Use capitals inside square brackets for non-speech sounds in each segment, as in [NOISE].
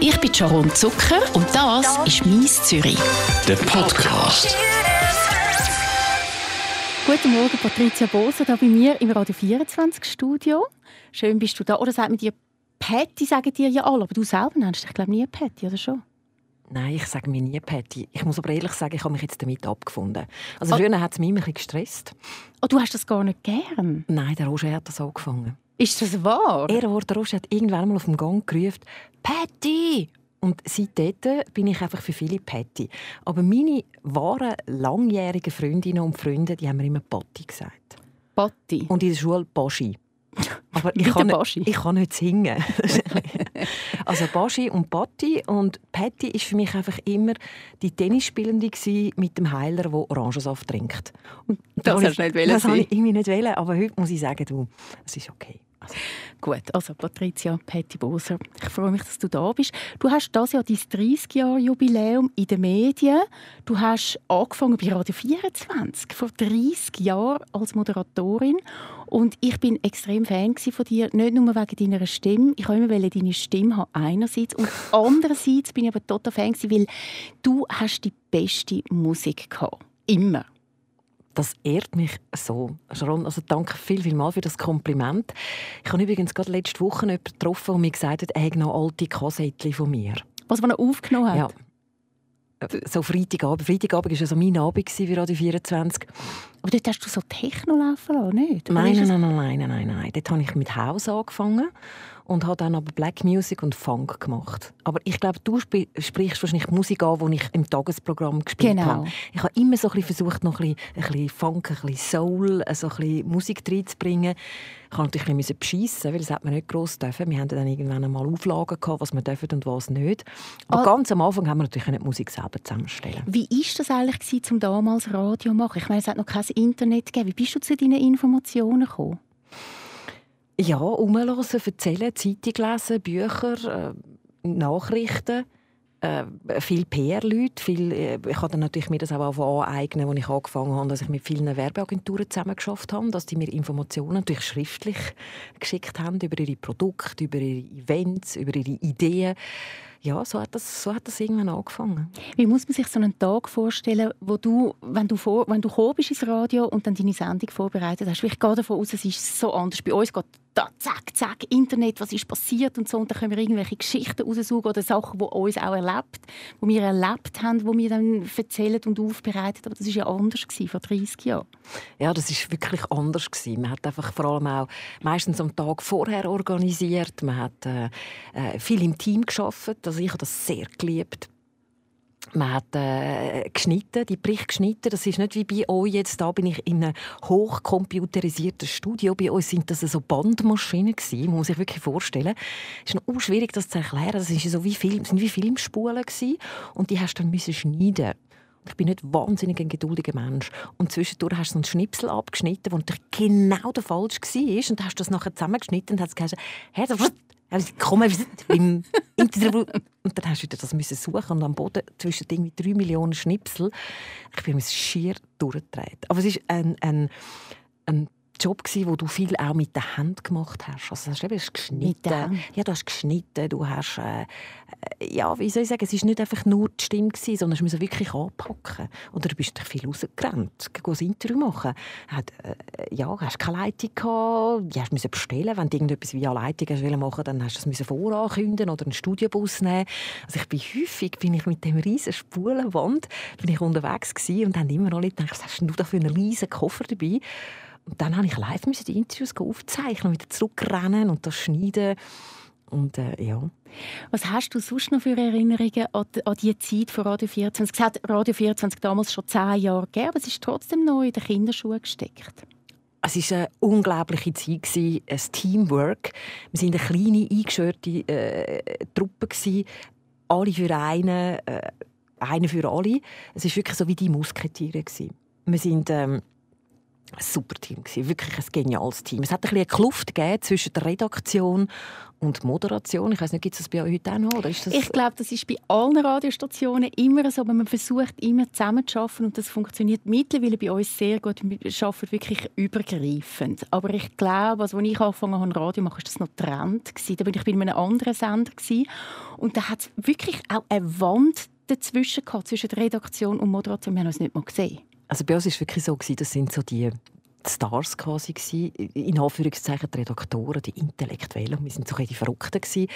Ich bin Sharon Zucker und das ist «Mies Zürich». Der Podcast. Guten Morgen, Patricia Boser, da bei mir im Radio 24 Studio. Schön bist du da. Oder sagt mir dir Patty, sagen dir ja alle, aber du selber nennst dich, glaube ich, nie Patty, oder schon? Nein, ich sage mir nie Patty. Ich muss aber ehrlich sagen, ich habe mich jetzt damit abgefunden. Also früher oh. hat es mich immer ein bisschen gestresst. Oh, du hast das gar nicht gern? Nein, der Roger hat das angefangen. Ist das wahr? Er, der Roger hat irgendwann mal auf dem Gang gerufen, «Patty!» Und seitdem bin ich einfach für viele Patty. Aber meine wahren, langjährigen Freundinnen und Freunde, die haben mir immer Patti gesagt. Patti? Und in der Schule Baschi. [LAUGHS] Aber ich kann, nicht, ich kann nicht singen. [LAUGHS] also Baschi und Patti. Und Patti war für mich einfach immer die Tennisspielende mit dem Heiler, der Orangensaft trinkt. Und das, das hast du nicht. Das wollte ich irgendwie nicht wollen. Aber heute muss ich sagen, du, es ist okay. Gut, also Patricia Petty Boser, ich freue mich, dass du da bist. Du hast das Jahr dein 30-Jahr-Jubiläum in den Medien. Du hast angefangen bei Radio 24, vor 30 Jahren als Moderatorin. Und ich bin extrem Fan von dir, nicht nur wegen deiner Stimme. Ich wollte immer deine Stimme haben, einerseits. Und [LAUGHS] andererseits bin ich aber total Fan, weil du hast die beste Musik gehabt. Immer. Das ehrt mich so. Sharon, also danke viel, viel mal für das Kompliment. Ich habe übrigens gerade letzte Woche jemanden getroffen, der mir gesagt hat, er habe noch alte Kassettchen von mir. Was man aufgenommen hat? Ja. So Freitagabend. Freitagabend war ja so mein Abend für Radio 24. Aber dort hast du so Techno laufen lassen, nicht? Nein, nein, nein, nein, nein, nein, nein. Dort habe ich mit Haus angefangen und habe dann aber Black Music und Funk gemacht. Aber ich glaube, du sprichst wahrscheinlich Musik an, die ich im Tagesprogramm gespielt genau. habe. Ich habe immer so ein bisschen versucht, noch ein bisschen, ein bisschen Funk, ein bisschen Soul, so ein bisschen Musik reinzubringen. Ich musste natürlich ein bisschen beschissen, weil das hat man nicht gross dürfen. Wir hatten dann irgendwann einmal Auflagen gehabt, was wir dürfen und was nicht. Aber oh. ganz am Anfang haben wir natürlich die Musik selber zusammenstellen. Wie war das eigentlich gewesen, zum damals Radio machen? Ich meine, es hat noch kein Internet gegeben. Wie bist du zu deinen Informationen gekommen? Ja, rumhören, erzählen, Zeitung lesen, Bücher, äh, Nachrichten. Äh, viele PR-Leute. Viel, äh, ich habe natürlich mir das auch aneignen, als ich angefangen habe, dass ich mit vielen Werbeagenturen zusammengeschafft habe, dass die mir Informationen natürlich schriftlich geschickt haben über ihre Produkte, über ihre Events, über ihre Ideen ja, so hat, das, so hat das irgendwann angefangen. Wie muss man sich so einen Tag vorstellen, wo du, wenn du, vor, wenn du ins Radio und dann deine Sendung vorbereitet hast? Ich gehe davon aus, es ist so anders. Bei uns geht da, zack, zack, Internet, was ist passiert und so. Und dann können wir irgendwelche Geschichten raussuchen oder Sachen, die uns auch erlebt, die wir erlebt haben, die wir dann erzählen und aufbereiten. Aber das war ja anders gewesen, vor 30 Jahren. Ja, das war wirklich anders gewesen. Man hat einfach vor allem auch meistens am Tag vorher organisiert. Man hat äh, äh viel im Team geschafft. Also ich habe das sehr geliebt. Man hat äh, geschnitten, die Berichte geschnitten. Das ist nicht wie bei euch jetzt. Da bin ich in einem hochcomputerisierten Studio. Bei uns sind das so Bandmaschinen gewesen, muss sich wirklich vorstellen. Es ist noch schwierig, das zu erklären. Das ist so wie Film, sind wie Filmspulen gewesen. und die hast du dann müssen schneiden. Ich bin nicht wahnsinnig ein geduldiger Mensch. Und zwischendurch hast du einen Schnipsel abgeschnitten, der genau der falsch war. Und hast das nachher zusammengeschnitten und hast gesagt, hey, komm, im [LAUGHS] Interview. Und dann hast du wieder das müssen suchen und am Boden zwischen irgendwie drei Millionen Schnipsel. Ich bin mir schier durchgedreht. Aber es ist ein, ein, ein Job wo du viel auch mit der Hand gemacht hast. Also hast du hast geschnitten. Ja, du hast geschnitten. Du hast, äh, äh, ja, wie soll ich sagen, es ist nicht einfach nur die Stimme gewesen, sondern du musst wirklich anpacken. Oder du bist viel rausgerannt, ein Interview machen. Hat, äh, ja, hast keine Leitung gehabt, du bestellen. Wenn du irgendetwas via Leitung hast machen dann hast du das vorankündigen oder einen Studiobus nehmen. Also ich bin häufig bin ich mit dem riesen Spulenwand bin ich unterwegs gewesen und haben immer noch Leute gedacht, was hast du da für einen riesen Koffer dabei? Und dann habe ich live die Interviews aufzeichnen, wieder zurückrennen und das schneiden. Und, äh, ja. Was hast du sonst noch für Erinnerungen an die, an die Zeit von Radio 24? Es hat Radio 24 damals schon zehn Jahre gegeben, aber es ist trotzdem noch in den Kinderschuhen gesteckt. Es war eine unglaubliche Zeit, ein Teamwork. Wir waren eine kleine, eingeschürte äh, Truppe. Alle für einen, äh, einer für alle. Es war wirklich so wie die Musketiere. Wir sind... Ähm, ein super Team wirklich ein geniales Team. Es hat ein bisschen eine Kluft zwischen der Redaktion und Moderation. Ich weiß nicht, gibt es das bei euch heute auch noch? Oder ist das ich glaube, das ist bei allen Radiostationen immer so, aber man versucht immer zusammen zu arbeiten und das funktioniert mittlerweile bei uns sehr gut. Wir arbeiten wirklich übergreifend. Aber ich glaube, also, als ich angefangen habe, Radio machen, war das noch Trend. Da war ich bei einem anderen Sender und da hat es wirklich auch eine Wand dazwischen gehabt, zwischen der Redaktion und Moderation. Wir haben uns nicht mal gesehen. Also bei uns war es wirklich so, das sind so die Stars quasi gewesen, in Anführungszeichen die Redaktoren, die Intellektuellen, wir sind so die Verrückten gewesen.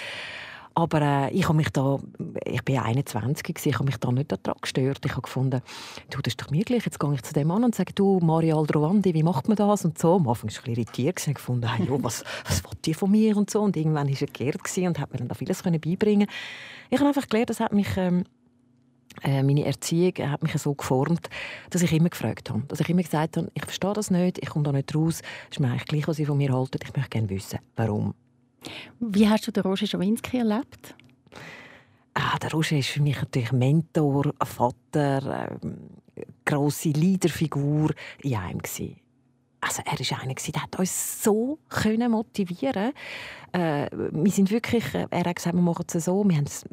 Aber äh, ich habe mich da, ich bin 21 gewesen, ich habe mich da nicht daran gestört. Ich habe gefunden, du, das ist doch mir gleich. Jetzt gehe ich zu dem Mann und sage, du, Mario Aldrovandi, wie macht man das und so. Am Anfang war ich ein bisschen irritiert und gefunden, hey, jo, was, was will die von mir und so. Und irgendwann war er geehrt und hat mir dann da vieles beibringen Ich habe einfach gelernt, das hat mich ähm, äh, meine Erziehung hat mich so geformt, dass ich immer gefragt habe. Dass ich immer gesagt habe, ich verstehe das nicht, ich komme da nicht raus, es ist mir eigentlich gleich, was sie von mir halten, ich möchte gerne wissen, warum. Wie hast du den Roger Schawinski erlebt? Ah, der Roger ist für mich natürlich Mentor, Vater, ähm, grosse Leaderfigur in einem gewesen. Also er war einer, der hat uns so motivieren äh, Wir sind wirklich, äh, er hat gesagt, wir machen es so, wir haben es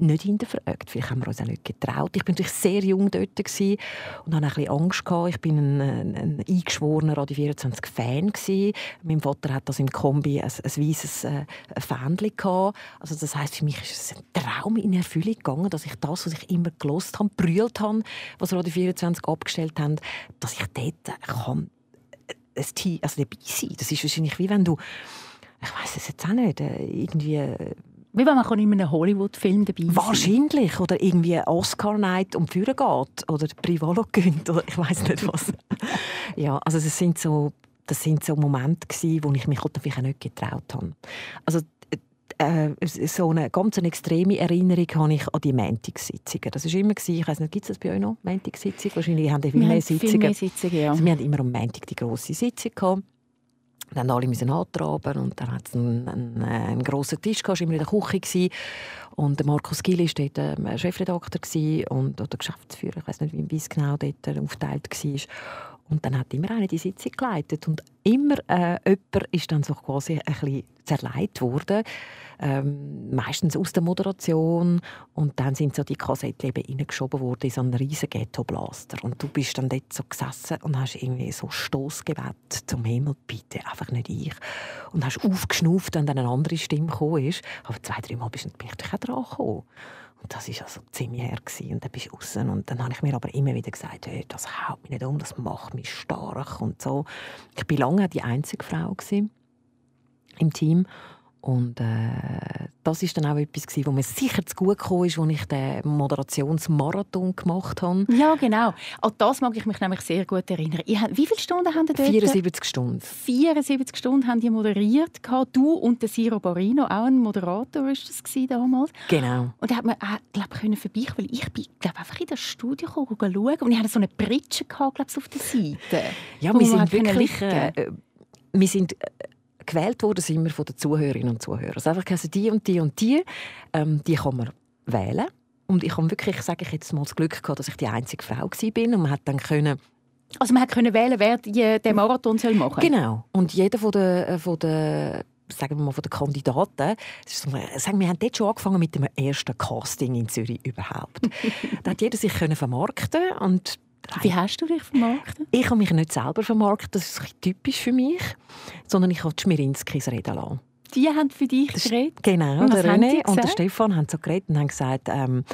nicht hinterfragt. Vielleicht haben wir uns auch nicht getraut. Ich war natürlich sehr jung dort und hatte ein Angst. Ich war ein, ein, ein eingeschworener Radio 24 Fan. Mein Vater hat das im Kombi ein, ein weißes äh. Also das heisst, für mich ist es ein Traum in Erfüllung gegangen, dass ich das, was ich immer gelost habe, brüllt habe, was Radio 24 abgestellt haben, dass ich dort kann, äh, ein Team, also dabei sein. Das ist wahrscheinlich wie wenn du ich weiß es jetzt auch nicht, äh, irgendwie äh, wie wenn man in einem Hollywood-Film dabei sein Wahrscheinlich. Oder irgendwie Oscar-Night um die geht. Oder Privalo gönnt. Oder ich weiß nicht was. [LAUGHS] ja, also das sind so, das sind so Momente gewesen, wo ich mich vielleicht auch nicht getraut habe. Also äh, so eine ganz extreme Erinnerung habe ich an die Montagssitzungen. Das war immer, ich weiß nicht, gibt es das bei euch noch, Montagssitzungen? Wahrscheinlich haben die viel mehr Sitzungen. Viel mehr Sitzungen ja. also wir haben immer am Montag die grosse Sitzung gehabt. Dann alle müssen antraben und dann hat es einen, einen, einen grossen Tisch gehabt, immer in der Küche gewesen. und der Markus Gill war dort ähm, Chefredakteur und oder Geschäftsführer, ich weiß nicht, wie es genau dort äh, aufgeteilt war. Und dann hat immer einer die Sitzung geleitet und immer äh, jemand ist dann so quasi ein bisschen zerlegt worden, ähm, meistens aus der Moderation. Und dann sind so die Kassetten eben reingeschoben worden in so einen riesen Ghetto-Blaster. Und du bist dann dort so gesessen und hast irgendwie so Stoßgebet zum Himmel, bitte, einfach nicht ich. Und hast aufgeschnauft, wenn dann eine andere Stimme gekommen ist, aber zwei, drei Mal bist du, bin ich auch dran gekommen. Und das war also ziemlich her. Und dann bist du raus. Und dann habe ich mir aber immer wieder gesagt, hey, das haut mich nicht um, das macht mich stark und so. Ich war lange die einzige Frau im Team. Und äh, das ist dann auch etwas, gewesen, wo mir sicher zu gut kam, ist, als ich den Moderationsmarathon gemacht habe. Ja, genau. An das mag ich mich nämlich sehr gut erinnern. wie viele Stunden haben Sie dort? 74 Stunden. 74 Stunden haben die moderiert. Du und der Siro Barino, auch ein Moderator war das damals. Genau. Und da hat man, äh, glaube ich, vorbei, weil ich bin glaub, einfach in das Studio schauen und ich hatte so eine Pritsche gehabt, glaub, auf der Seite. Ja, wir sind wirklich... Äh, wir sind äh, gewählt worden sind wir von den Zuhörerinnen und Zuhörern. Also einfach also die und die und die, ähm, die kann man wählen. Und ich habe wirklich, sage ich jetzt mal, das Glück gehabt, dass ich die einzige Frau war. Und man hat dann können also man konnte wählen, wer den Marathon soll machen soll? Genau. Und jeder von der, äh, von der sagen wir mal, von den Kandidaten, sagen, wir haben dort schon angefangen mit dem ersten Casting in Zürich überhaupt. [LAUGHS] da hat jeder sich können vermarkten und wie hast du dich vermarktet? Ich habe mich nicht selber vermarktet, das ist typisch für mich, sondern ich habe die Schmirinskis reden lassen. Die haben für dich geredet? Genau, und der René und der Stefan haben so geredet und haben gesagt, ähm,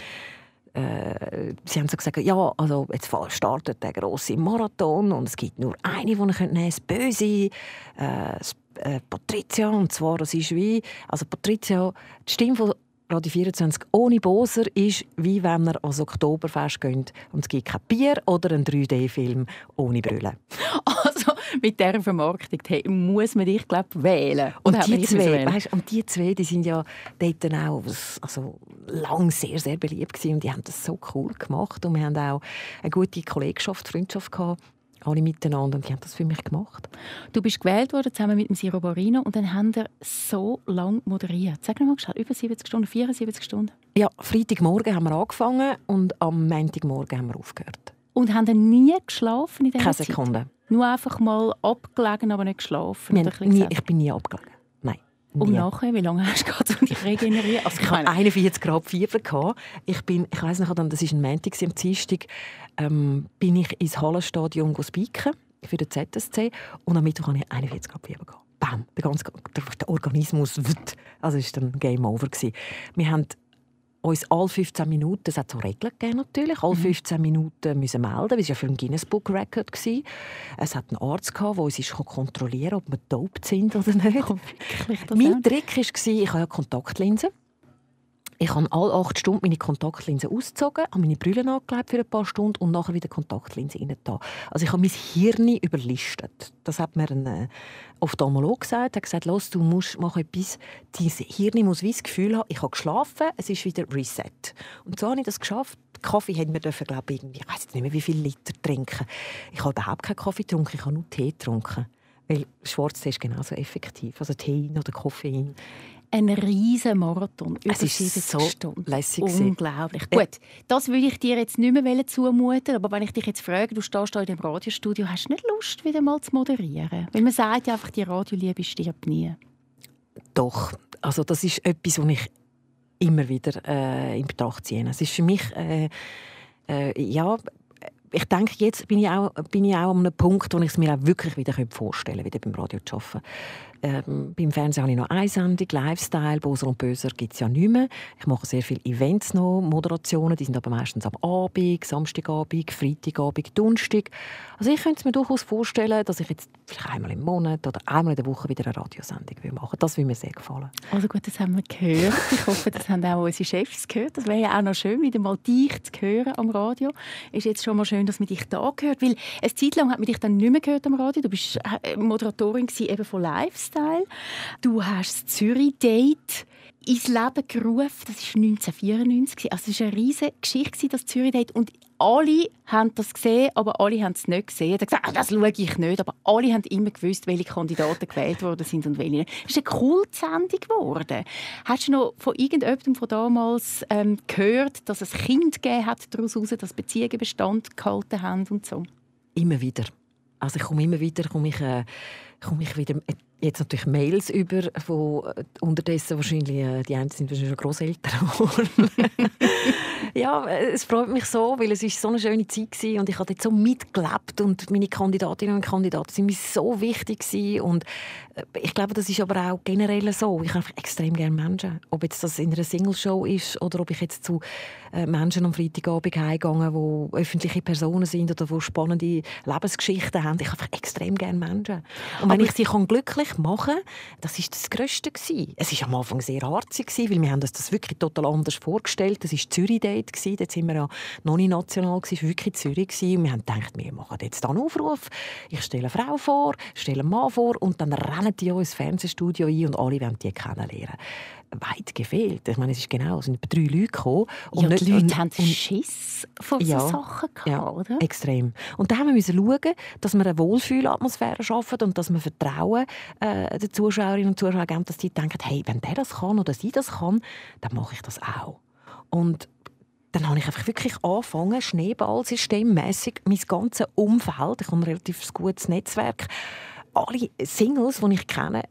äh, sie haben so gesagt, ja, also jetzt startet der große Marathon und es gibt nur eine, die ihr nehmen könnt, das Böse, äh, das, äh, Patricia, und zwar, das ist wie, also Patricia, die Stimme von Radio 24 ohne Boser ist, wie wenn ihr ans Oktoberfest geht und es gibt kein Bier oder einen 3D-Film ohne Brüllen. Also mit dieser Vermarktung hey, muss man dich glaub, wählen. Und, und die, zwei, weißt, und die zwei die sind ja dort auch also, lang sehr, sehr beliebt gewesen und die haben das so cool gemacht und wir haben auch eine gute Kollegschaft, Freundschaft gehabt alle miteinander und die haben das für mich gemacht. Du bist gewählt worden zusammen mit dem Siro Barino und dann haben wir so lange moderiert. Sag mal, über 70 Stunden, 74 Stunden? Ja, Freitagmorgen haben wir angefangen und am Montagmorgen haben wir aufgehört. Und haben dann nie geschlafen in dieser Keine Sekunde. Nur einfach mal abgelegen, aber nicht geschlafen? Nie, ich bin nie abgelegen. Und nie. nachher, wie lange hast du gerade, um dich regenerieren? Also, Ich hatte 41 Grad Fieber. Gehabt. Ich, bin, ich weiss noch, das war ein Montag, am Dienstag, ähm, bin ich ins Hallenstadion spiken für den ZSC und am Mittwoch hatte ich 41 Grad Fieber. Gehabt. Bam, der ganze der, der Organismus, also es war dann Game Over. Gewesen. Wir haben uns alle 15 Minuten, es hat so Regeln gegeben natürlich, alle 15 Minuten müssen melden, weil es ja für ein Guinness Book Record war. Es hat einen Arzt gehabt, der uns kontrollieren ob wir dope sind oder nicht. wirklich, das Mein? Trick war, ich habe ja Kontaktlinsen. Ich habe alle acht Stunden meine Kontaktlinsen ausgezogen, habe meine Brille angelegt für ein paar Stunden und nachher wieder Kontaktlinsen rein. Also ich habe mein Hirn überlistet. Das hat mir ein äh, Ophthalmolog gesagt. Er hat gesagt, du musst mach etwas, dein Hirn muss wie das Gefühl haben, ich habe geschlafen, es ist wieder Reset. Und so habe ich das geschafft. Kaffee haben wir dürfen, glaube ich, ich weiß nicht mehr, wie viele Liter trinken. Ich habe überhaupt keinen Kaffee getrunken, ich habe nur Tee getrunken. Weil Schwarztee ist genauso effektiv. Also Tein oder Koffein. Ein riesen Marathon. Über Es ist 70 so Stunden. lässig. Unglaublich. Gut, das würde ich dir jetzt nicht mehr zumuten, aber wenn ich dich jetzt frage, du stehst da in dem Radiostudio, hast du nicht Lust, wieder mal zu moderieren? Weil man sagt ja einfach, die Radioliebe stirbt nie. Doch, also das ist etwas, was ich immer wieder äh, in Betracht ziehe. Es ist für mich, äh, äh, ja, ich denke, jetzt bin ich, auch, bin ich auch an einem Punkt, wo ich es mir auch wirklich wieder vorstellen könnte, wieder beim Radio zu arbeiten. Ähm, beim Fernsehen habe ich noch eine Sendung, Lifestyle, Boser und Böser gibt es ja nicht mehr. Ich mache sehr viele Events noch, Moderationen, die sind aber meistens am Abend, Samstagabend, Freitagabend, Donnerstag. Also ich könnte mir durchaus vorstellen, dass ich jetzt vielleicht einmal im Monat oder einmal in der Woche wieder eine Radiosendung machen. Das würde mir sehr gefallen. Also gut, das haben wir gehört. Ich hoffe, das haben auch unsere Chefs gehört. Das wäre ja auch noch schön, wieder mal dich zu hören am Radio. Ist jetzt schon mal schön, dass man dich da gehört, weil eine Zeit lang hat man dich dann nicht mehr gehört am Radio. Du bist äh, Moderatorin eben von Lifestyle. Du hast das Zürich-Date ins Leben gerufen. Das war 1994. Also es war eine riesige Geschichte, das Zürich-Date. Und alle haben das gesehen, aber alle haben es nicht gesehen. Er hat gesagt, ah, das schaue ich nicht. Aber alle haben immer gewusst, welche Kandidaten gewählt worden sind und welche nicht. Es ist eine Kultsendung geworden. Hast du noch von irgendjemandem von damals ähm, gehört, dass es Kind gegeben hat daraus dass Beziehungen Bestand gehalten haben und so? Immer wieder. Also ich komme immer wieder, komme ich, äh, komme ich wieder jetzt natürlich Mails über, wo äh, unterdessen wahrscheinlich, äh, die einen sind wahrscheinlich geworden. [LAUGHS] ja, äh, es freut mich so, weil es ist so eine schöne Zeit war und ich habe dort so mitgelebt und meine Kandidatinnen und Kandidaten sind mir so wichtig gewesen. und ich glaube, das ist aber auch generell so. Ich habe extrem gerne Menschen. Ob jetzt das in einer Single-Show ist oder ob ich jetzt zu Menschen am Freitagabend heimgehe, die öffentliche Personen sind oder die spannende Lebensgeschichten haben. Ich habe extrem gerne Menschen. Und wenn ich sie kann glücklich machen kann, das ist das Größte. Es war am Anfang sehr gewesen, weil wir haben uns das wirklich total anders vorgestellt. Das war Zürich-Date. Dort sind wir ja noch nicht national, es war wirklich Zürich. Und wir haben gedacht, wir machen jetzt einen Aufruf. Ich stelle eine Frau vor, stelle einen Mann vor und dann rennen die ins Fernsehstudio ein und alle wollen die kennenlernen. Weit gefehlt. Ich meine, es ist genau, es sind drei Leute gekommen. Ja, die Leute und- haben und- Schiss vor Ja. so Sachen gehabt, ja, oder? extrem. Und da haben wir schauen, dass wir eine Wohlfühlatmosphäre schaffen und dass wir Vertrauen äh, den Zuschauerinnen und Zuschauern geben, dass die denken, hey, wenn der das kann oder sie das kann, dann mache ich das auch. Und dann habe ich einfach wirklich angefangen, schneeballsystemmässig mein ganzes Umfeld, ich habe ein relativ gutes Netzwerk, alle Singles, die ich kenne,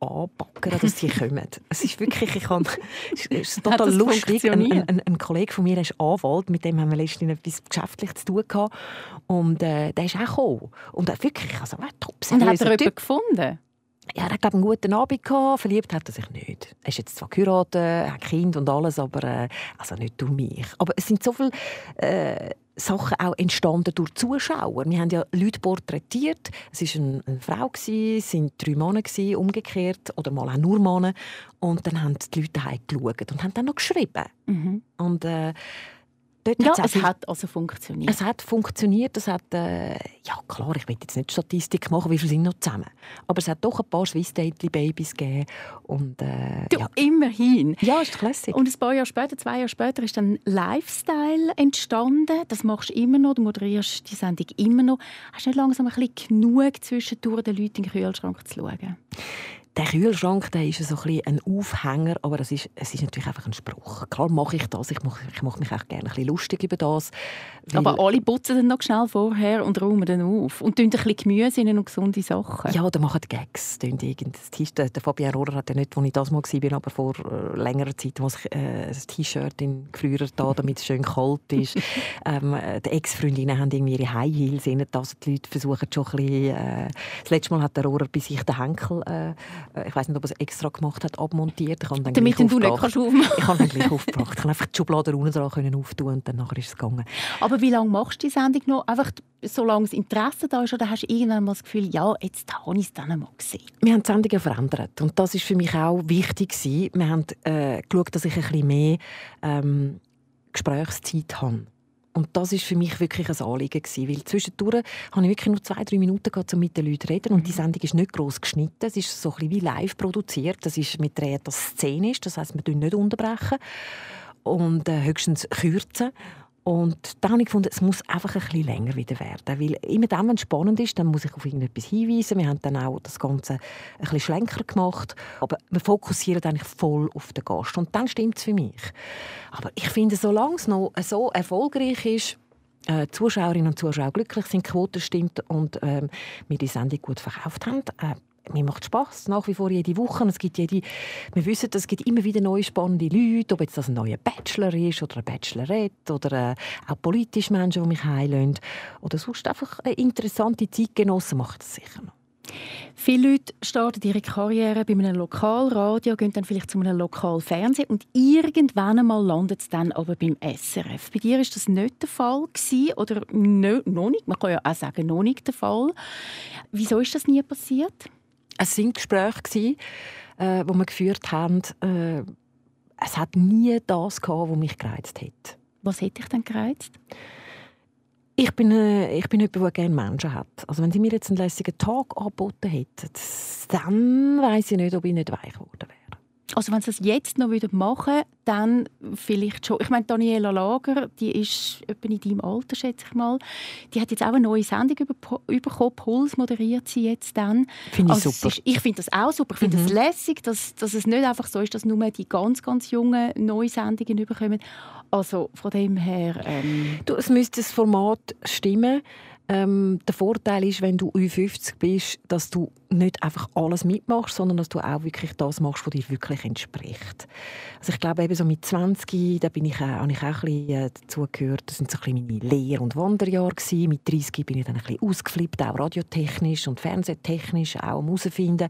anpacken, dass sie kommen. Es ist wirklich, ich habe, es ist total lustig. Ein, ein, ein Kollege von mir ist Anwalt, mit dem haben wir letztens etwas geschäftlich zu tun gehabt. Und äh, der ist auch gekommen. Und er wirklich, also er top Und hat er jemanden gefunden? Ja, er hat glaub, einen guten Abend gehabt, verliebt hat er sich nicht. Er ist jetzt zwar geheiratet, hat Kind und alles, aber äh, also nicht durch mich. Aber es sind so viele äh, Sachen auch entstanden durch Zuschauer. Wir haben ja Leute porträtiert. Es war eine, eine Frau, gewesen, es waren drei Männer, gewesen, umgekehrt, oder mal auch nur Männer. Und dann haben die Leute geschaut und haben dann noch geschrieben. Mhm. Und äh, dort Ja, es hat also funktioniert. es hat funktioniert. Es hat, äh, ja klar, ich will jetzt nicht Statistik machen, wie viele sind noch zusammen. Aber es hat doch ein paar Swiss Dately Babys gegeben. Und, äh, du, ja. immerhin. ja, ist klassisch. Und ein paar Jahre später, zwei Jahre später, ist dann Lifestyle entstanden. Das machst du immer noch, du moderierst die Sendung immer noch. Hast du nicht langsam ein bisschen genug zwischendurch den Leuten in den Kühlschrank zu schauen? Der Kühlschrank der ist so ein, ein Aufhänger, aber es ist, es ist natürlich einfach ein Spruch. Klar mache ich das, ich mache, ich mache mich auch gerne ein bisschen lustig über das. Aber alle putzen dann noch schnell vorher und räumen dann auf und tun ein bisschen Gemüse in und gesunde Sachen. Ja, oder machen Gags. Der Fabian Rohrer hat ja nicht, als ich das mal war, aber vor äh, längerer Zeit, wo ich äh, ein T-Shirt in Gefrierer da, damit es schön kalt ist. [LAUGHS] ähm, die Ex-Freundinnen haben irgendwie ihre High Heels in also die Leute versuchen schon ein bisschen, äh, das letzte Mal hat der Rohrer bei sich den Henkel äh, äh, ich weiß nicht, ob er es extra gemacht hat, abmontiert. Ich dann Damit du nicht kannst aufmachen Ich habe dann gleich aufgebracht. Ich konnte einfach die Schublade unten dran auftun und dann nachher ist es gegangen. Aber wie lange machst du die Sendung noch? Einfach solange das Interesse da ist, oder hast du irgendwann mal das Gefühl, ja, jetzt habe ich es dann einmal gesehen? Wir haben die Sendungen verändert und das ist für mich auch wichtig gewesen. Wir haben äh, geschaut, dass ich ein bisschen mehr ähm, Gesprächszeit habe. Und das ist für mich wirklich ein Anliegen gewesen, weil zwischendurch habe ich wirklich nur zwei, drei Minuten gehabt, um mit den Leuten zu reden und die mhm. Sendung ist nicht groß geschnitten, es ist so ein bisschen wie live produziert, das ist mit drehen das szenisch, das heißt, wir tun nicht unterbrechen und äh, höchstens kürzen und dann habe ich gefunden, es muss einfach ein bisschen länger wieder werden. Weil immer dann, wenn es spannend ist, dann muss ich auf irgendetwas hinweisen. Wir haben dann auch das Ganze ein bisschen schlenker gemacht. Aber wir fokussieren eigentlich voll auf den Gast. Und dann stimmt es für mich. Aber ich finde, solange es noch so erfolgreich ist, äh, Zuschauerinnen und Zuschauer glücklich sind, Quote stimmt und ähm, wir die Sendung gut verkauft haben, äh, mir macht Spaß nach wie vor jede Woche. es gibt jede, wir wissen, es gibt immer wieder neue spannende Leute, ob jetzt das ein neuer Bachelor ist oder eine Bachelorette oder äh, auch politische Menschen, die mich heilen oder sonst einfach eine interessante Zeitgenossen macht das sicher noch. Viele Leute starten ihre Karriere bei einem Lokalradio, gehen dann vielleicht zu einem Lokalfernsehen und irgendwann einmal landet es dann aber beim SRF. Bei dir ist das nicht der Fall gewesen, oder noch nicht, man kann ja auch sagen, noch nicht der Fall. Wieso ist das nie passiert? Es waren Gespräche, äh, die wir geführt haben. Äh, es hat nie das gehabt, was mich gereizt hat. Was hätte dich denn gereizt? Ich bin, äh, ich bin jemand, der gerne Menschen hat. Also wenn sie mir jetzt einen lässigen Tag angeboten hätten, dann weiß ich nicht, ob ich nicht weich geworden wäre. Also wenn sie es jetzt noch wieder machen, dann vielleicht schon. Ich meine, Daniela Lager, die ist etwa in deinem Alter, schätze ich mal. Die hat jetzt auch eine neue Sendung bekommen. Puls moderiert sie jetzt dann. Finde ich also super. Ist, ich finde das auch super. Ich finde es mhm. lässig, dass, dass es nicht einfach so ist, dass nur die ganz, ganz jungen neue Sendungen bekommen. Also von dem her... Ähm du, es müsste das Format stimmen. Ähm, der Vorteil ist, wenn du Ü50 bist, dass du nicht einfach alles mitmachst, sondern dass du auch wirklich das machst, was dir wirklich entspricht. Also ich glaube, eben so mit 20, da bin ich, äh, habe ich auch ein bisschen äh, dazugehört, das sind so ein meine Lehr- und Wanderjahre gewesen. Mit 30 bin ich dann ein bisschen ausgeflippt, auch radiotechnisch und fernsehtechnisch, auch am herausfinden.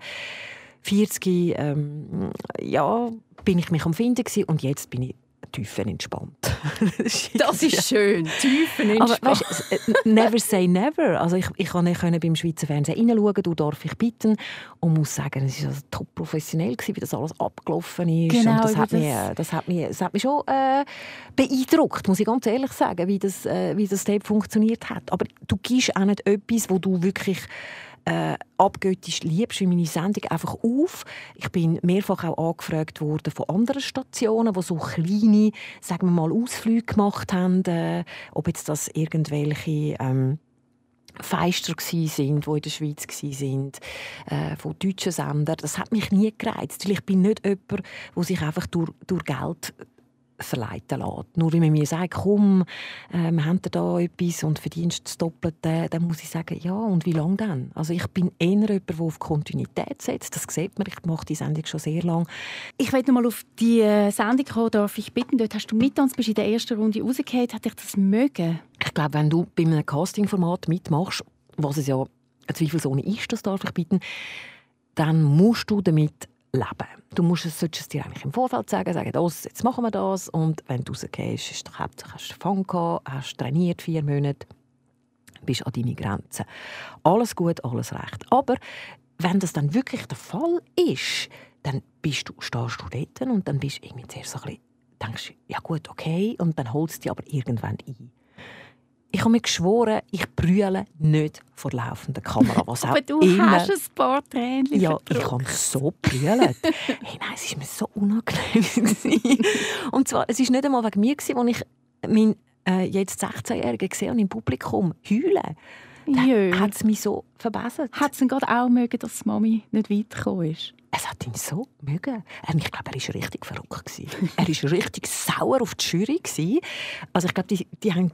40, ähm, ja, bin ich mich am Finden gewesen, und jetzt bin ich tiefenentspannt. [LAUGHS] das ist schön, tiefenentspannt. Aber weißt, äh, never say never. Also ich, ich kann nicht beim Schweizer Fernsehen hineinschauen, du darf ich bitten und muss sagen, es war also top professionell, gewesen, wie das alles abgelaufen ist. Genau, und das, hat das... Mich, das, hat mich, das hat mich schon äh, beeindruckt, muss ich ganz ehrlich sagen, wie das, äh, wie das Tape funktioniert hat. Aber du gibst auch nicht etwas, wo du wirklich äh, abgöttisch liebst, wie meine Sendung einfach auf. Ich bin mehrfach auch angefragt worden von anderen Stationen, die so kleine, sagen wir mal, Ausflüge gemacht haben, äh, ob jetzt das irgendwelche ähm, Feister sind, die in der Schweiz waren, äh, von deutschen Sendern. Das hat mich nie gereizt, weil ich bin nicht jemand, der sich einfach durch, durch Geld verleiten lässt. Nur wenn man mir sagt, komm, äh, wir haben da etwas und verdienst das Doppelte, dann muss ich sagen, ja, und wie lange dann? Also ich bin eher jemand, der auf Kontinuität setzt. Das sieht man, ich mache die Sendung schon sehr lange. Ich noch mal auf die äh, Sendung kommen, darf ich bitten. Dort hast du mittanzt, bist in der ersten Runde rausgefallen. Hat dich das mögen? Ich glaube, wenn du bei einem Castingformat mitmachst, was es ja zweifelsohne ist, das darf ich bitten, dann musst du damit leben. Du musst es, solltest es dir eigentlich im Vorfeld sagen, sagen, das, jetzt machen wir das und wenn du rausgehst, ist doch hauptsächlich hast du Fang gehabt, hast trainiert vier Monate, bist an deine Grenzen. Alles gut, alles recht. Aber wenn das dann wirklich der Fall ist, dann bist du, stehst du dort und dann bist du irgendwie zuerst so ein bisschen, denkst, ja gut, okay, und dann holst du dich aber irgendwann ein. Ich habe mir geschworen, ich brülle nicht vor laufender Kamera. Was Aber du immer... hast ein paar Tränen Ja, ich habe so brüllt. [LAUGHS] hey, nein, es war mir so unangenehm. [LAUGHS] und zwar, es war nicht einmal wegen mir, als ich meinen äh, jetzt 16-Jährigen gesehen habe im Publikum heulen. Dann hat es mich so verbessert. Hat es gerade auch mögen, dass Mami nicht weitergekommen ist? es hat ihn so mögen. Ich glaube, er war richtig verrückt. er war richtig sauer auf die Jury. Also ich glaube, die, die haben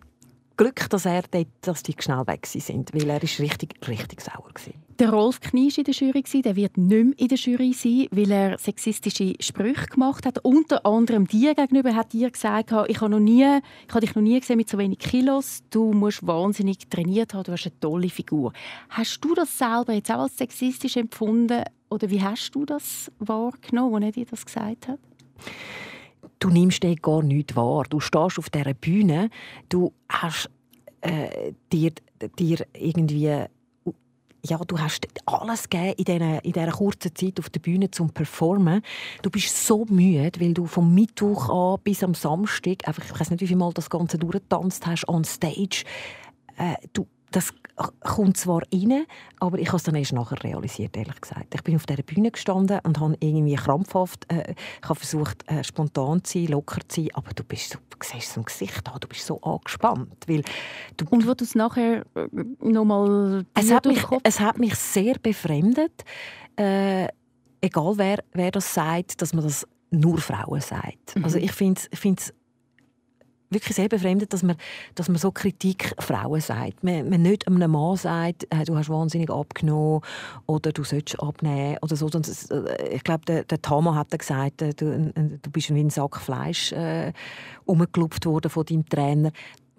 Glück, dass, er dort, dass die schnell weg sind, weil er ist richtig, richtig sauer war. Der Rolf Knie war in der Jury, der wird nicht mehr in der Jury sein, weil er sexistische Sprüche gemacht hat. Unter anderem dir gegenüber hat dir gesagt, ich habe, noch nie, ich habe dich noch nie gesehen mit so wenig Kilos, du musst wahnsinnig trainiert haben, du hast eine tolle Figur. Hast du das selber jetzt auch als sexistisch empfunden oder wie hast du das wahrgenommen, als er dir das gesagt hat? Du nimmst dir gar nicht wahr. Du stehst auf dieser Bühne, du hast äh, dir, dir irgendwie ja, du hast alles gegeben in dieser, in dieser kurzen Zeit auf der Bühne zum Performen. Du bist so müde, weil du vom Mittwoch an bis am Samstag, einfach, ich weiß nicht, wie viel Mal das Ganze durchgetanzt hast, on stage. Äh, du, das kommt zwar rein, aber ich habe es dann erst nachher realisiert, ehrlich gesagt. Ich bin auf dieser Bühne gestanden und habe irgendwie krampfhaft äh, ich habe versucht, äh, spontan zu sein, locker zu sein, aber du bist so, du siehst es im Gesicht an, du bist so angespannt. Weil du, und wo du es nachher äh, nochmal... Es, hat mich, es hat mich sehr befremdet, äh, egal wer, wer das sagt, dass man das nur Frauen sagt. Mhm. Also ich finde es wirklich sehr befremdet, dass man, dass man so Kritik Frauen sagt. Man, man nicht einem Mann sagt, äh, du hast wahnsinnig abgenommen oder du sollst abnehmen oder so. Äh, ich glaube, der, der Tama hat gesagt, äh, du, du bist wie ein Sack Fleisch äh, umgelupft worden von deinem Trainer.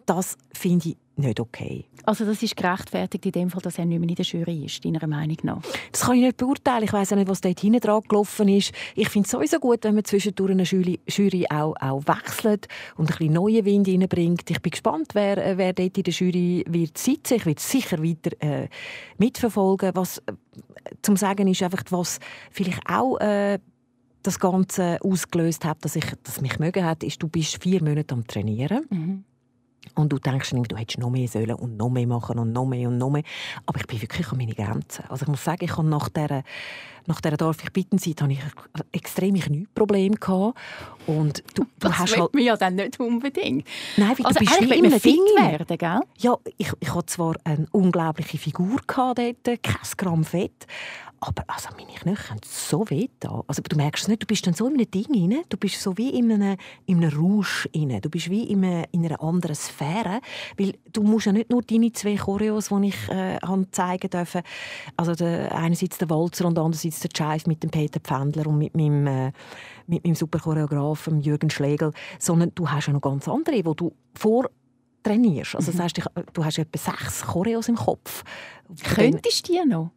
Das finde ich nicht okay. Also das ist gerechtfertigt in dem Fall, dass er nicht mehr in der Jury ist, deiner Meinung nach? Das kann ich nicht beurteilen. Ich weiß auch nicht, was dort hinten dran gelaufen ist. Ich finde es sowieso gut, wenn man zwischendurch eine Jury, Jury auch, auch wechselt und ein bisschen neuen Wind reinbringt. Ich bin gespannt, wer, äh, wer dort in der Jury wird sitzen. Ich werde sicher weiter äh, mitverfolgen. Was äh, zum Sagen ist einfach, was vielleicht auch äh, das Ganze ausgelöst hat, dass ich, dass mich mögen hat, ist, du bist vier Monate am Trainieren. Mhm. Und du denkst du hättest noch mehr sollen und noch mehr machen und noch mehr und noch mehr. Aber ich bin wirklich an meine Grenzen. Also ich muss sagen, ich habe nach dieser, nach dieser Darf ich bitten Zeit habe ich extreme Knieprobleme. Und du, du das hast halt... man ja dann nicht unbedingt. Nein, weil also du bist wie einem Ding. werden, gell? Ja, ich, ich hatte zwar eine unglaubliche Figur gehabt dort, kein Gramm Fett, aber also meine Knöchel haben so weh da. Also du merkst es nicht, du bist dann so in einem Ding rein, du bist so wie in einem, in einem Rausch rein. Du bist wie in einer, in einer anderen Sphäre, weil du musst ja nicht nur deine zwei Choreos, die ich äh, zeigen durfte, also der, einerseits der Walzer und andererseits der Jive mit dem Peter Pfändler und mit meinem, äh, mit meinem super Choreografen Jürgen Schlegel, sondern du hast ja noch ganz andere, wo du vor trainierst. Also das mhm. heißt, du hast etwa sechs Choreos im Kopf. Könntest du die noch?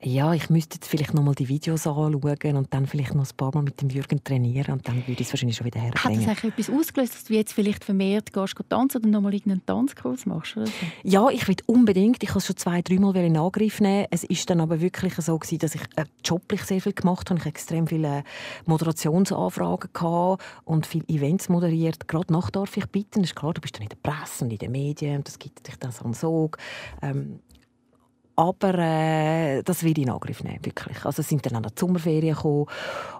Ja, ich müsste jetzt vielleicht noch mal die Videos anschauen und dann vielleicht noch ein paar Mal mit dem Jürgen trainieren und dann würde ich es wahrscheinlich schon wieder herbringen. Hat das eigentlich etwas ausgelöst, dass du jetzt vielleicht vermehrt gehst, gehst tanzen oder noch mal irgendeinen Tanzkurs machst? Oder so? Ja, ich will unbedingt. Ich habe es schon zwei, dreimal in Angriff nehmen. Es ist dann aber wirklich so gewesen, dass ich äh, joblich sehr viel gemacht habe. Ich habe extrem viele Moderationsanfragen gehabt und viele Events moderiert. Gerade nach darf ich bitten. Das ist klar, du bist dann in der Presse und in den Medien. Das gibt dich dann so einen Sog. Ähm, aber äh, das will ich in Angriff nehmen, wirklich. Also es sind dann auch die Sommerferien gekommen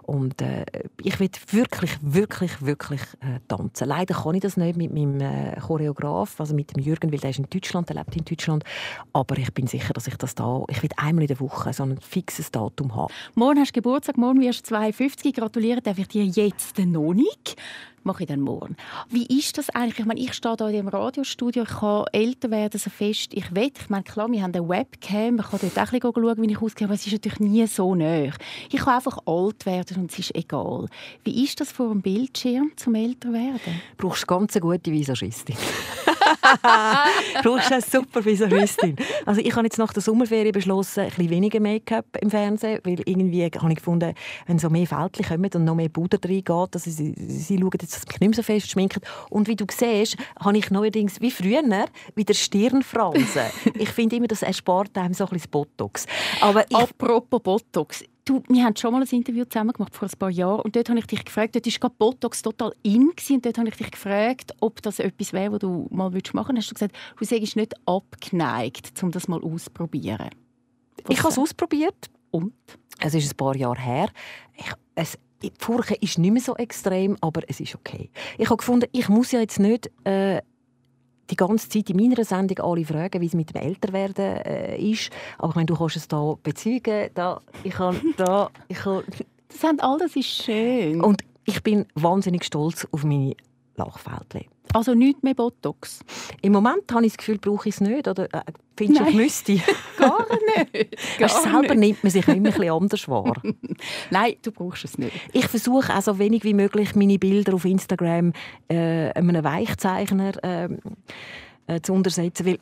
und äh, ich will wirklich, wirklich, wirklich äh, tanzen. Leider kann ich das nicht mit meinem äh, Choreograf, also mit dem Jürgen, weil der ist in Deutschland, der lebt in Deutschland. Aber ich bin sicher, dass ich das da, ich will einmal in der Woche so ein fixes Datum haben. Morgen hast du Geburtstag, morgen wirst du 52. Gratulieren darf ich dir jetzt noch nicht mache ich dann morgen. Wie ist das eigentlich? Ich meine, ich stehe hier in dem Radiostudio, ich kann älter werden so fest ich will. Ich meine, klar, wir haben eine Webcam, man kann dort auch ein schauen, wie ich aussehe, aber es ist natürlich nie so nah. Ich kann einfach alt werden und es ist egal. Wie ist das vor dem Bildschirm, zum älter werden? Du brauchst ganz eine gute Visagistin. [LAUGHS] du brauchst eine super Visagistin. Also ich habe jetzt nach der Sommerferien beschlossen, ein bisschen weniger Make-up im Fernsehen, weil irgendwie habe ich gefunden, wenn so mehr Fältchen kommen und noch mehr Puder reingeht, dass sie, sie schauen jetzt, dass mich nicht mehr so fest schminken. Und wie du siehst, habe ich neuerdings wie früher wieder Stirnfransen. [LAUGHS] ich finde immer, das erspart einem so ein bisschen Botox. Aber ich... Apropos Botox, Du, wir haben schon mal ein Interview zusammen gemacht vor ein paar Jahren und dort habe ich dich gefragt, dort war Botox total in und dort habe ich dich gefragt, ob das etwas wäre, was du mal machen würdest. Hast du gesagt, du sagst nicht abgeneigt, um das mal auszuprobieren? Ich habe es ausprobiert. Und? Es ist ein paar Jahre her. Ich, es, die Furche ist nicht mehr so extrem, aber es ist okay. Ich habe gefunden, ich muss ja jetzt nicht äh, die ganze Zeit in meiner Sendung alle fragen, wie es mit dem Älterwerden äh, ist. Aber ich meine, du kannst es da bezeugen. Da, ich kann, [LAUGHS] da, ich kann... Das haben alles ist schön. Und ich bin wahnsinnig stolz auf meine Lachfältchen. Also nicht mehr Botox? Im Moment habe ich das Gefühl, brauche ich es nicht. Oder äh, findest du, ich müsste? [LAUGHS] Gar nicht. [LAUGHS] Gar selber nicht. nimmt man sich immer ein bisschen anders wahr. [LAUGHS] Nein, du brauchst es nicht. Ich versuche auch so wenig wie möglich meine Bilder auf Instagram äh, einem Weichzeichner ähm, äh, zu untersetzen, weil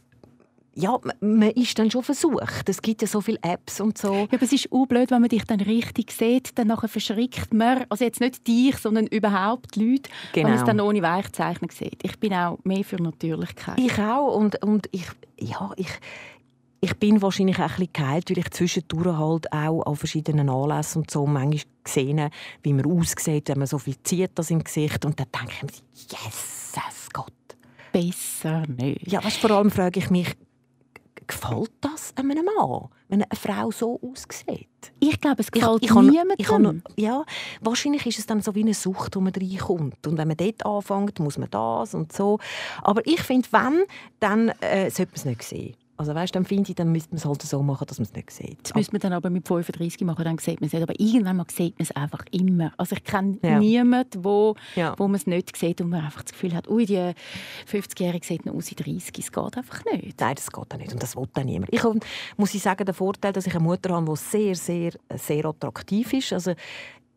ja, man ist dann schon versucht. Es gibt ja so viele Apps und so. Ja, aber es ist blöd, wenn man dich dann richtig sieht, dann nachher verschrickt man, also jetzt nicht dich, sondern überhaupt die Leute, genau. wenn man es dann ohne Weichzeichner sieht. Ich bin auch mehr für Natürlichkeit. Ich auch und, und ich, ja, ich, ich bin wahrscheinlich auch ein bisschen geheilt, weil ich zwischendurch halt auch an verschiedenen Anlässen und so manchmal gesehen wie man aussieht, wenn man so viel zieht das im Gesicht und dann denke ich mir, Jesus Gott. Besser nicht. Ja, weißt, vor allem frage ich mich, gefällt das einem Mann, wenn eine Frau so aussieht? Ich glaube, es gefällt ich, ich niemandem. Ich kann, ja, wahrscheinlich ist es dann so wie eine Sucht, wo man reinkommt. Und wenn man dort anfängt, muss man das und so. Aber ich finde, wenn, dann äh, sollte man es nicht sehen. Also weißt, dann finde ich, dann müsste man es halt so machen, dass man es nicht sieht. Das müsste man dann aber mit 35 machen, dann sieht man es nicht. Aber irgendwann mal sieht man es einfach immer. Also ich kenne ja. niemanden, wo, ja. wo man es nicht sieht und man einfach das Gefühl hat, ui, die 50-Jährige sieht noch aus wie 30. Es geht einfach nicht. Nein, das geht nicht und das will dann niemand. Ich muss ich sagen, der Vorteil, dass ich eine Mutter habe, die sehr, sehr, sehr attraktiv ist. Also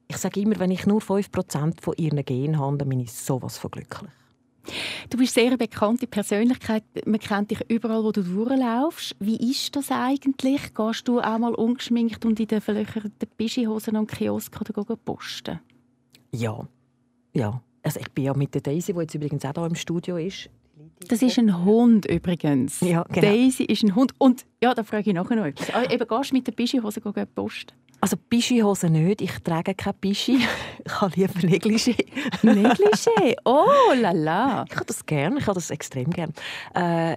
ich sage immer, wenn ich nur 5% von ihren Genen habe, dann bin ich sowas von glücklich. Du bist sehr eine bekannte Persönlichkeit. Man kennt dich überall, wo du durchlaufst. Wie ist das eigentlich? Gehst du auch mal ungeschminkt und in den verlöcherten Bischihosen am Kiosk oder posten? Ja. Ja. Also ich bin ja mit der Daisy, die jetzt übrigens auch hier im Studio ist. Das ist ein Hund übrigens. Ja, genau. Daisy ist ein Hund. Und ja, da frage ich nachher noch etwas. Ah, eben, gehst du mit der Bischihose posten? Also Bischi-Hose nicht. Ich trage keine Bischi. [LAUGHS] Ich habe lieber Negligé. Negligé? Oh, la la. Ich habe das gerne. Ich habe das extrem gerne. Äh,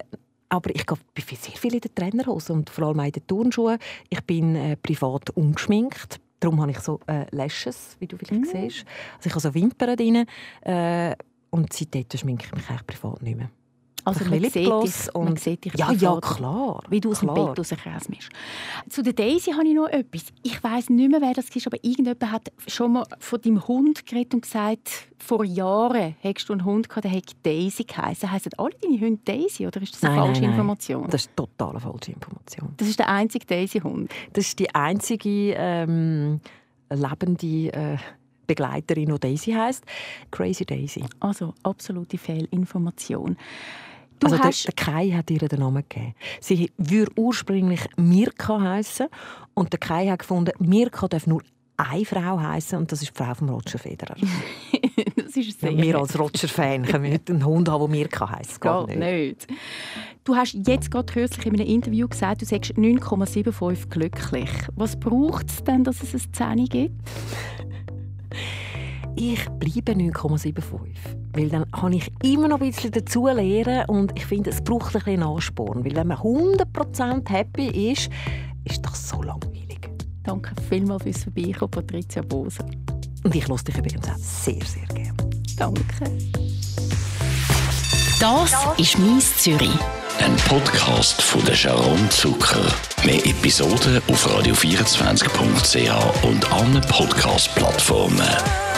aber ich bin sehr viel in der Trainerhose und vor allem auch in den Turnschuhen. Ich bin äh, privat ungeschminkt. Darum habe ich so äh, Lashes, wie du vielleicht mm. siehst. Also ich habe so Wimpern drin. Äh, und seitdem schminke ich mich eigentlich privat nicht mehr. Also man sieht, dich, und man sieht dich Ja, ja, klar. Wie du aus dem Bett rauskämst. Zu der Daisy habe ich noch etwas. Ich weiß nicht mehr, wer das ist, aber irgendjemand hat schon mal von deinem Hund geredet und gesagt, vor Jahren hättest du einen Hund gehabt, der hätte Daisy geheißen. Heissen alle deine Hunde Daisy oder ist das eine nein, falsche nein, nein. Information? Das ist total falsche Information. Das ist der einzige Daisy-Hund? Das ist die einzige ähm, lebende... Äh Begleiterin, die Daisy heißt, Crazy Daisy. Also absolute Fehlinformation. Du also hast... der, der Kai hat ihr den Namen gegeben. Sie würde ursprünglich Mirka heißen und der Kai hat gefunden, Mirka darf nur eine Frau heißen und das ist die Frau von Roger Federer. [LAUGHS] das ist sehr ja, wir als Roger-Fan können nicht einen Hund haben, der Mirka heisst. Geht nicht. nicht. Du hast jetzt gerade kürzlich in einem Interview gesagt, du sagst 9,75 glücklich. Was braucht es denn, dass es eine 10 gibt? Ich bleibe 9,75. Weil dann kann ich immer noch ein bisschen dazu lernen und ich finde, es braucht ein bisschen Ansporn. Weil wenn man 100% happy ist, ist das so langweilig. Danke vielmals fürs Vorbeikommen, Patricia Bose. Und ich lasse dich übrigens auch sehr, sehr gerne. Danke. Das ist «Mies Zürich». Ein Podcast von der Sharon Zucker. Mehr Episoden auf radio24.ch und allen Podcast-Plattformen.